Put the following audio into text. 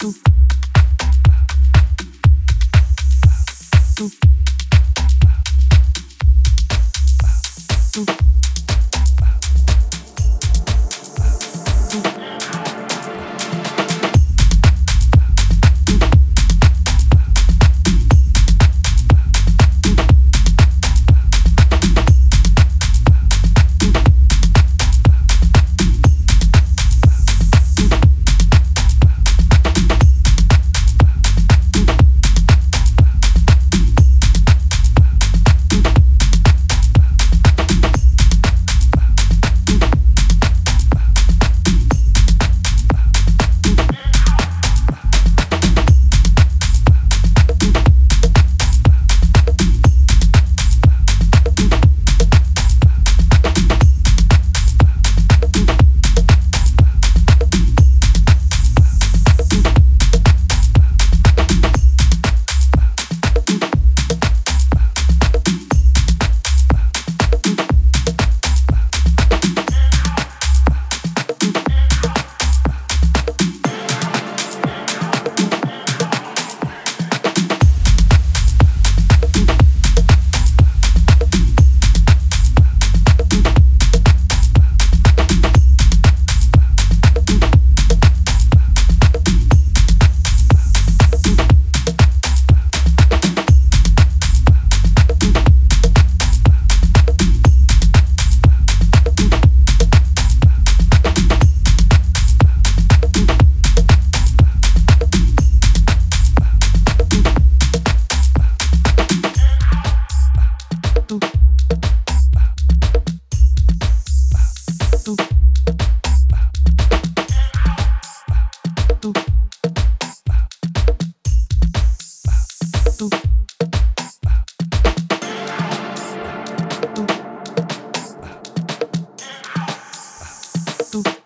souffle. Tchau.